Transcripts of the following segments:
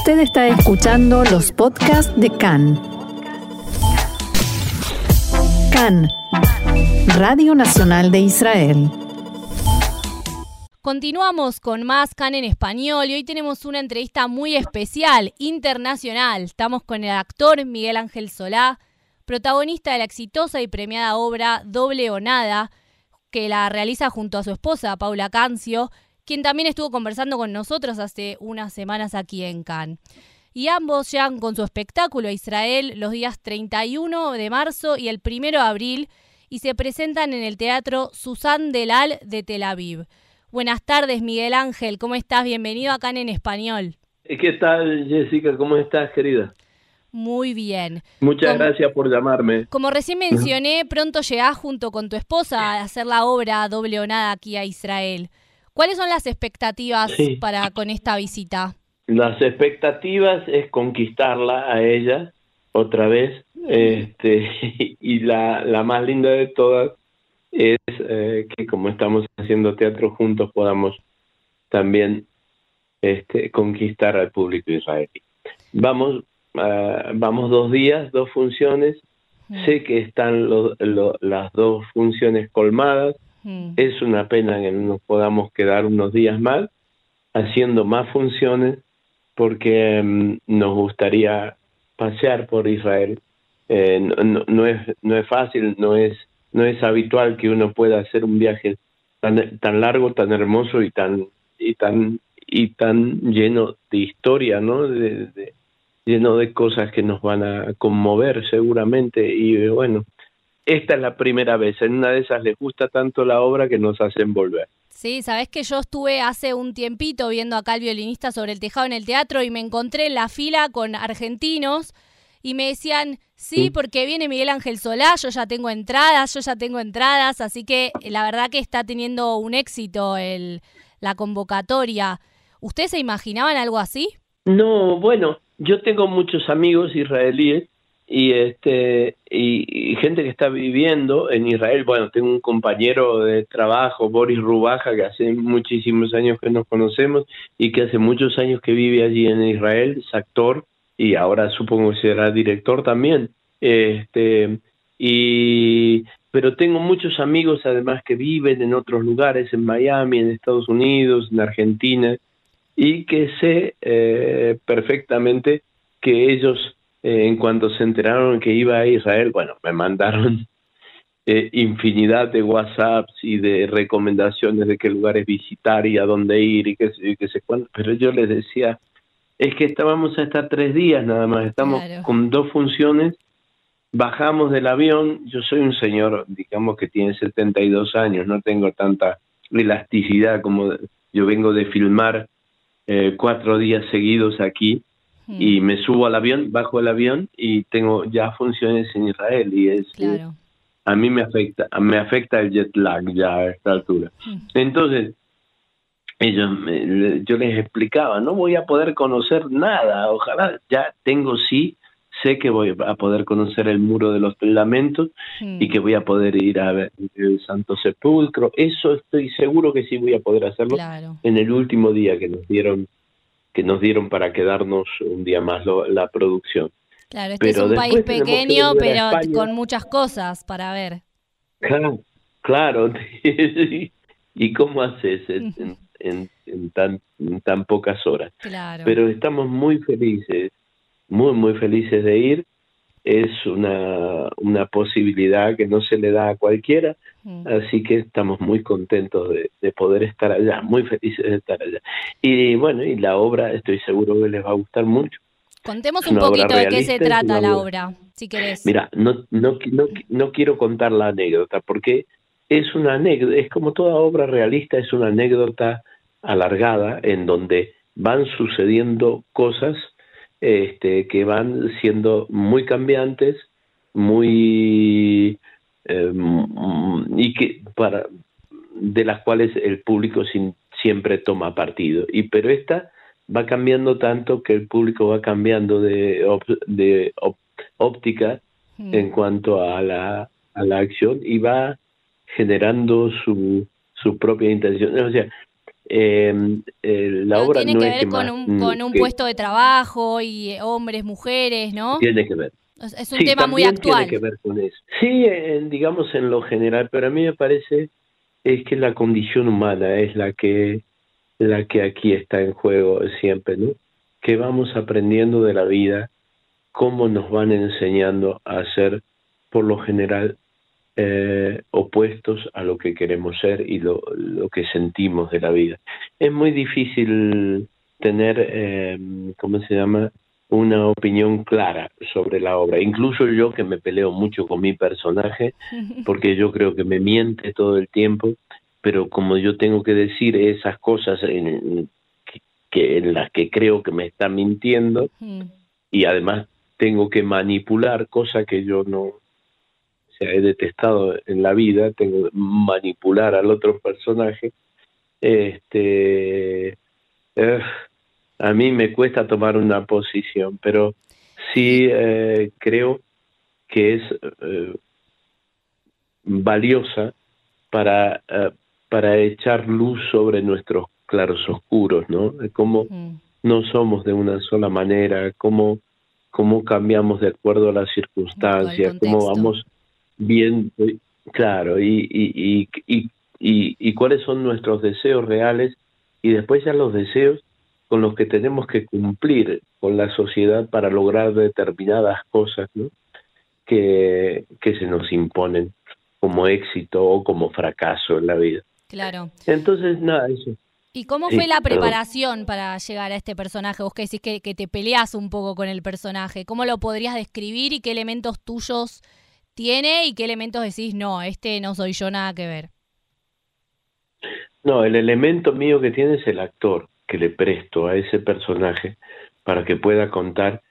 Usted está escuchando los podcasts de CAN. CAN, Radio Nacional de Israel. Continuamos con más CAN en español y hoy tenemos una entrevista muy especial, internacional. Estamos con el actor Miguel Ángel Solá, protagonista de la exitosa y premiada obra Doble o Nada, que la realiza junto a su esposa Paula Cancio quien también estuvo conversando con nosotros hace unas semanas aquí en Cannes. Y ambos llegan con su espectáculo a Israel los días 31 de marzo y el 1 de abril y se presentan en el Teatro Susan Delal de Tel Aviv. Buenas tardes, Miguel Ángel, ¿cómo estás? Bienvenido acá en Español. ¿Qué tal, Jessica? ¿Cómo estás, querida? Muy bien. Muchas gracias por llamarme. Como recién mencioné, pronto llegás junto con tu esposa a hacer la obra Doble o Nada aquí a Israel. ¿Cuáles son las expectativas para con esta visita? Las expectativas es conquistarla a ella otra vez, este, y la, la más linda de todas es eh, que como estamos haciendo teatro juntos podamos también este, conquistar al público israelí. Vamos, uh, vamos dos días, dos funciones. Sé que están las dos funciones colmadas. Mm. Es una pena que no nos podamos quedar unos días más haciendo más funciones porque mm, nos gustaría pasear por Israel. Eh, no, es, no es fácil, no es, no es habitual que uno pueda hacer un viaje tan, tan largo, tan hermoso y tan, y tan, y tan lleno de historia, ¿no? de, lleno de cosas que nos van a conmover seguramente y bueno, esta es la primera vez. En una de esas les gusta tanto la obra que nos hacen volver. Sí, sabes que yo estuve hace un tiempito viendo acá al violinista sobre el tejado en el teatro y me encontré en la fila con argentinos y me decían, sí, porque viene Miguel Ángel Solá, yo ya tengo entradas, yo ya tengo entradas, así que la verdad que está teniendo un éxito el, la convocatoria. ¿Ustedes se imaginaban algo así? No, bueno, yo tengo muchos amigos israelíes y este y, gente que está viviendo en Israel. Bueno, tengo un compañero de trabajo, Boris Rubaja, que hace muchísimos años que nos conocemos y que hace muchos años que vive allí en Israel, es actor y ahora supongo que será director también. Este y pero tengo muchos amigos además que viven en otros lugares, en Miami, en Estados Unidos, en Argentina, y que sé eh, perfectamente que ellos eh, en cuanto se enteraron que iba a Israel, bueno, me mandaron eh, infinidad de WhatsApps y de recomendaciones de qué lugares visitar y a dónde ir y qué, y qué sé cuánto, pero yo les decía, es que estábamos a estar tres días nada más, estamos con dos funciones, bajamos del avión, yo soy un señor, digamos que tiene 72 años, no tengo tanta elasticidad como yo vengo de filmar eh, cuatro días seguidos aquí, y me subo al avión, bajo el avión y tengo ya funciones en Israel y es a mí me afecta, me afecta el jet lag ya a esta altura. Entonces ellos yo les explicaba, no voy a poder conocer nada, ojalá ya tengo sí sé que voy a poder conocer el muro de los lamentos y que voy a poder ir a ver el Santo Sepulcro. Eso estoy seguro que sí voy a poder hacerlo en el último día que nos dieron que nos dieron para quedarnos un día más la producción. Claro, este es un país pequeño, pero con muchas cosas para ver. Claro, ¿y cómo haces en, tan, tan pocas horas? Claro. Pero estamos muy felices, muy, muy felices de ir es una, una posibilidad que no se le da a cualquiera, mm. así que estamos muy contentos de, poder estar allá, muy felices de estar allá. Y bueno, y la obra estoy seguro que les va a gustar mucho. Contemos un poquito de qué se trata la obra, si querés. Mira, no, no, no, no quiero contar la anécdota, porque es una anécdota, es como toda obra realista, es una anécdota alargada en donde van sucediendo cosas este, que van siendo muy cambiantes, muy eh, y que para de las cuales el público siempre toma partido. Y pero esta va cambiando tanto que el público va cambiando de, de óptica mm. en cuanto a la, a la acción y va generando su, su propia intención. O sea, eh, eh, la obra tiene no que es ver que con más- un, con un que- puesto de trabajo y eh, hombres, mujeres, ¿no? Tiene que ver. Es- un Sí, tema muy actual. Tiene que ver con eso. Sí, en- digamos en lo general, pero a mí me parece es que la condición humana es la que la que aquí está en juego siempre, ¿no? Que vamos aprendiendo de la vida, cómo nos van enseñando a ser, por lo general, eh, opuestos a lo que queremos ser y lo, lo que sentimos de la vida. Es muy difícil tener, eh, ¿cómo se llama? Una opinión clara sobre la obra. Incluso yo que me peleo mucho con mi personaje, porque yo creo que me miente todo el tiempo, pero como yo tengo que decir esas cosas en, que, que en las que creo que me está mintiendo, Mm, y además tengo que manipular, cosa que yo no, sea, he detestado en la vida, tengo que manipular al otro personaje, este, eh, a mí me cuesta tomar una posición, pero sí eh, creo que es eh, valiosa para, para echar luz sobre nuestros claros oscuros, ¿no? Cómo no somos de una sola manera, cómo, cómo cambiamos de acuerdo a las circunstancias, cómo vamos bien, eh, claro, y, y, y, y, cuáles son nuestros deseos reales y después ya los deseos con los que tenemos que cumplir con la sociedad para lograr determinadas cosas ¿no? que, que se nos imponen como éxito o como fracaso en la vida. Claro. Entonces, nada, eso. ¿Y cómo Sí, fue la perdón. preparación para llegar a este personaje? Vos que decís que, que te peleas un poco con el personaje. ¿Cómo lo podrías describir y qué elementos tuyos tiene y qué elementos decís, no, este no soy yo, nada que ver? No, el elemento mío que tiene es el actor que le presto a ese personaje para que pueda contar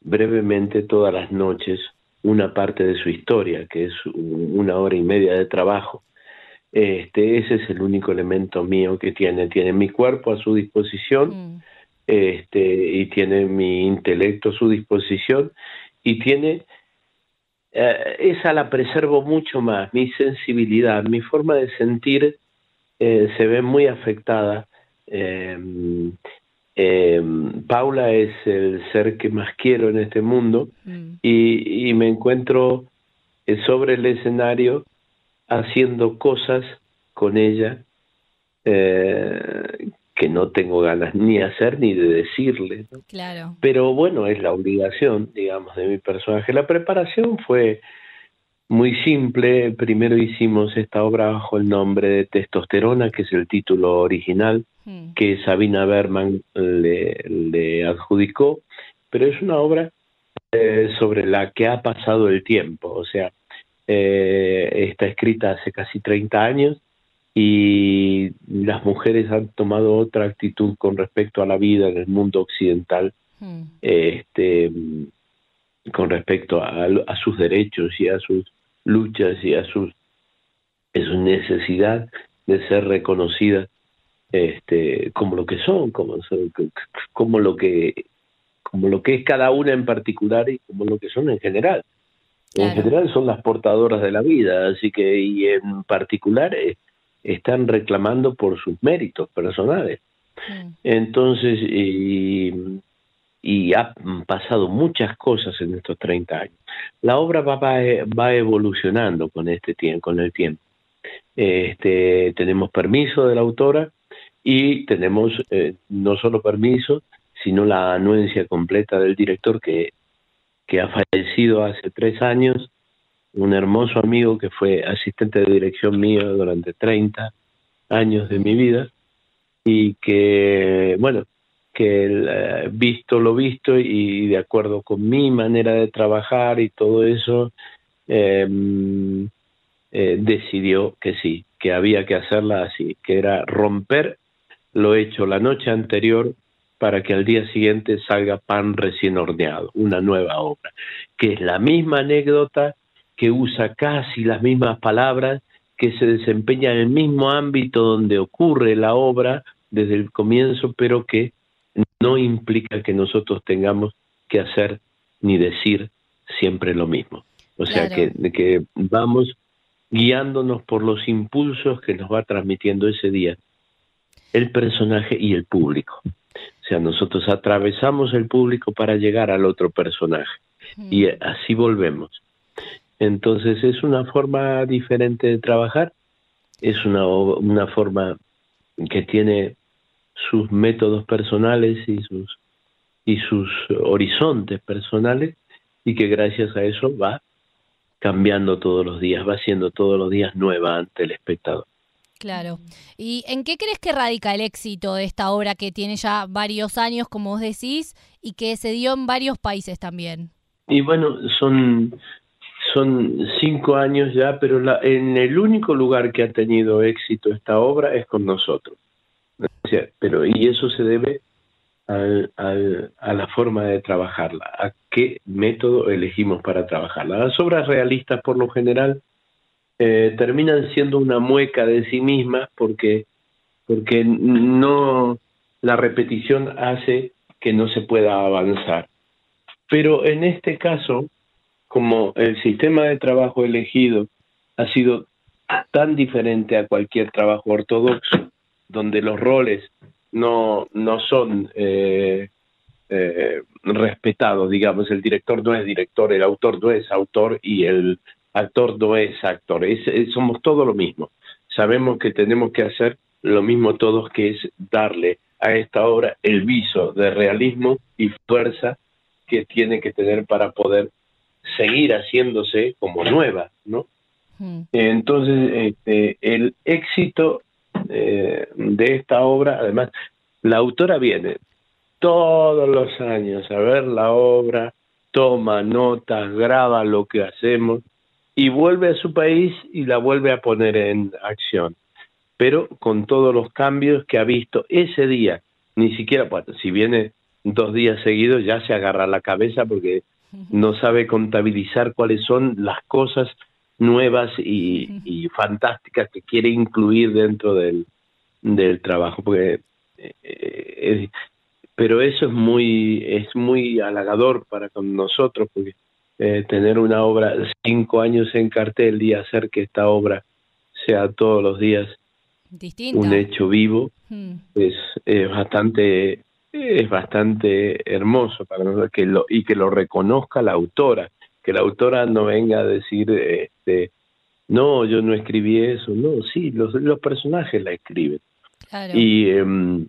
brevemente todas las noches una parte de su historia, que es un- una hora y media de trabajo. Este, ese es el único elemento mío que tiene. Tiene mi cuerpo a su disposición Mm, este, y tiene mi intelecto a su disposición y tiene eh, esa la preservo mucho más, mi sensibilidad, mi forma de sentir eh, se ve muy afectada. Eh, eh, Paula es el ser que más quiero en este mundo mm, y, y me encuentro eh, sobre el escenario haciendo cosas con ella que no tengo ganas ni de hacer ni de decirle. ¿no? claro. Pero bueno, es la obligación, digamos, de mi personaje. La preparación fue muy simple. Primero hicimos esta obra bajo el nombre de Testosterona, que es el título original Mm, que Sabina Berman le, le adjudicó, pero es una obra eh, sobre la que ha pasado el tiempo, o sea, eh, está escrita hace casi 30 años y las mujeres han tomado otra actitud con respecto a la vida en el mundo occidental, mm, este, con respecto a, a sus derechos y a sus luchas y a sus, a su necesidad de ser reconocidas este, como lo que son, como, como lo que como lo que es cada una en particular y como lo que son en general. En general son las portadoras de la vida, así que y en particular eh, están reclamando por sus méritos personales. mm, Entonces, y, y han pasado muchas cosas en estos 30 años. La obra va, va, va evolucionando con este con el tiempo. Este, tenemos permiso de la autora y tenemos eh, no solo permiso, sino la anuencia completa del director que, que ha fallecido hace tres años, un hermoso amigo que fue asistente de dirección mío durante 30 años de mi vida y que, bueno, que eh, visto lo visto y de acuerdo con mi manera de trabajar y todo eso, eh, eh, decidió que sí, que había que hacerla así, que era romper lo hecho la noche anterior para que al día siguiente salga pan recién horneado, una nueva obra, que es la misma anécdota, que usa casi las mismas palabras, que se desempeña en el mismo ámbito donde ocurre la obra desde el comienzo, pero que no implica que nosotros tengamos que hacer ni decir siempre lo mismo. O sea, Claro. que, que vamos guiándonos por los impulsos que nos va transmitiendo ese día el personaje y el público. O sea, nosotros atravesamos el público para llegar al otro personaje y así volvemos. Entonces es una forma diferente de trabajar, es una, una forma que tiene sus métodos personales y sus y sus horizontes personales y que gracias a eso va cambiando todos los días, va siendo todos los días nueva ante el espectador. Claro. ¿Y en qué crees que radica el éxito de esta obra que tiene ya varios años, como vos decís, y que se dio en varios países también? Y bueno, son, son cinco años ya, pero en el único lugar que ha tenido éxito esta obra es con nosotros. Pero, y eso se debe a la forma de trabajarla, a qué método elegimos para trabajarla. Las obras realistas, por lo general, eh, terminan siendo una mueca de sí mismas porque, porque no la repetición hace que no se pueda avanzar. Pero en este caso, como el sistema de trabajo elegido ha sido tan diferente a cualquier trabajo ortodoxo, donde los roles no, no son eh, eh, respetados, digamos, el director no es director, el autor no es autor y el actor no es actor, somos todo lo mismo. Sabemos que tenemos que hacer lo mismo todos, que es darle a esta obra el viso de realismo y fuerza que tiene que tener para poder seguir haciéndose como nueva, ¿no? Hmm. Entonces, este, el éxito eh, de esta obra. Además, la autora viene todos los años a ver la obra, toma notas, graba lo que hacemos y vuelve a su país y la vuelve a poner en acción. Pero con todos los cambios que ha visto ese día, ni siquiera, si viene dos días seguidos ya se agarra la cabeza porque no sabe contabilizar cuáles son las cosas nuevas y, fantásticas que quiere incluir dentro del, del trabajo, porque eh, pero eso es muy es muy halagador para con nosotros porque eh, tener una obra cinco años en cartel y hacer que esta obra sea todos los días un hecho vivo hmm. es, es, bastante es bastante hermoso para nosotros que lo y que lo reconozca la autora que la autora no venga a decir, este, no, yo no escribí eso, no, sí, los, los personajes la escriben. Y, em,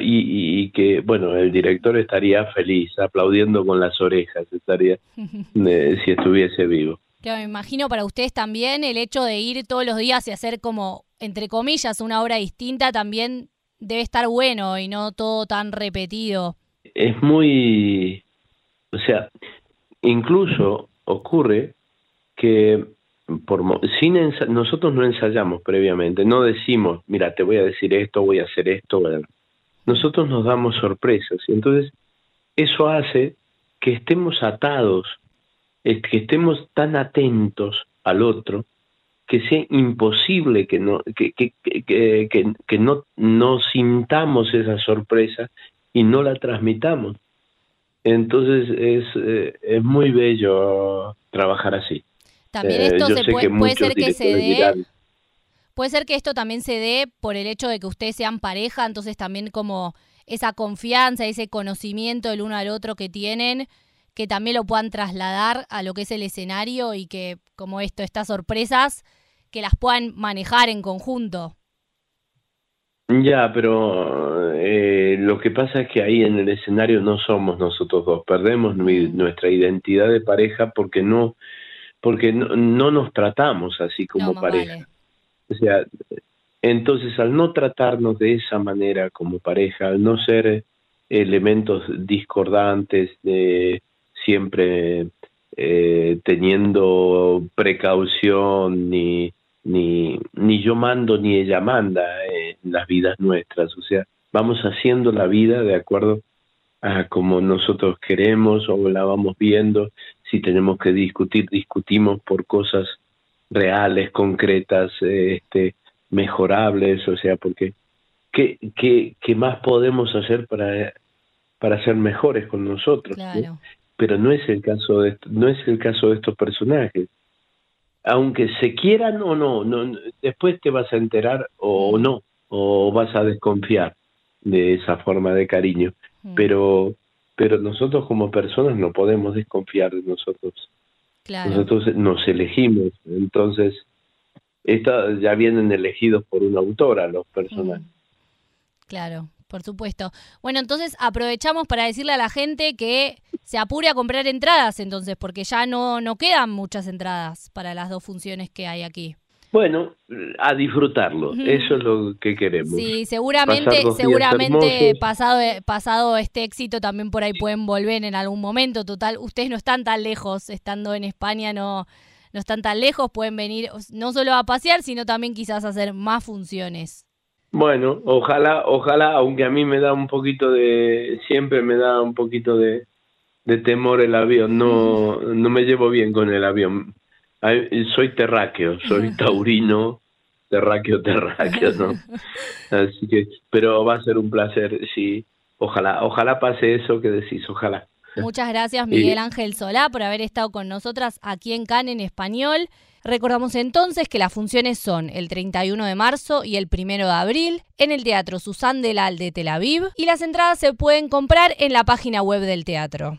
y, que, bueno, el director estaría feliz, aplaudiendo con las orejas, estaría si estuviese vivo. Claro, me imagino para ustedes también el hecho de ir todos los días y hacer como, entre comillas, una obra distinta también debe estar bueno y no todo tan repetido. Es muy, o sea, Incluso ocurre que por, sin nosotros no ensayamos previamente, no decimos, mira, te voy a decir esto, voy a hacer esto. Nosotros nos damos sorpresas y entonces eso hace que estemos atados, que estemos tan atentos al otro que sea imposible que no que, que, que, que no, no sintamos esa sorpresa y no la transmitamos. Entonces es, eh, es muy bello trabajar así. También esto eh, se puede, puede ser que se dé... Puede ser que esto también se dé por el hecho de que ustedes sean pareja, entonces también como esa confianza, ese conocimiento del uno al otro que tienen, que también lo puedan trasladar a lo que es el escenario y que como esto, estas sorpresas, que las puedan manejar en conjunto. Ya, pero eh, lo que pasa es que ahí en el escenario no somos nosotros dos, perdemos nuestra identidad de pareja porque no, porque no, nos tratamos así como pareja. O sea, entonces al no tratarnos de esa manera como pareja, al no ser elementos discordantes, de siempre eh, teniendo precaución ni ni, ni yo mando ni ella manda en las vidas nuestras, o sea, vamos haciendo la vida de acuerdo a como nosotros queremos o la vamos viendo, si tenemos que discutir, discutimos por cosas reales, concretas, este, mejorables, o sea, porque ¿qué, qué, qué más podemos hacer para, para ser mejores con nosotros? Pero no es el caso de no es el caso de estos personajes aunque se quieran o no, no, después te vas a enterar o no, o vas a desconfiar de esa forma de cariño. Mm. Pero, pero nosotros como personas no podemos desconfiar de nosotros. Claro. Nosotros nos elegimos, entonces esta, ya vienen elegidos por una autora los personajes. Mm. Claro, por supuesto. Bueno, entonces aprovechamos para decirle a la gente que se apure a comprar entradas entonces, porque ya no, no quedan muchas entradas para las dos funciones que hay aquí. Bueno, a disfrutarlo, eso es lo que queremos. Sí, seguramente, seguramente pasado, pasado este éxito también por ahí pueden volver en algún momento. Total, ustedes no están tan lejos, estando en España no, no están tan lejos, pueden venir no solo a pasear, sino también quizás a hacer más funciones. Bueno, ojalá, ojalá, aunque a mí me da un poquito de, siempre me da un poquito de, de temor el avión, no, no me llevo bien con el avión. Soy terráqueo, soy taurino, terráqueo, terráqueo, ¿no? Así que, pero va a ser un placer, sí. Ojalá, ojalá pase eso que decís, ojalá. Muchas gracias Miguel Ángel Solá por haber estado con nosotras aquí en Cannes en español. Recordamos entonces que las funciones son el 31 de marzo y el 1 de abril en el Teatro Susan Delal de Tel Aviv y las entradas se pueden comprar en la página web del teatro.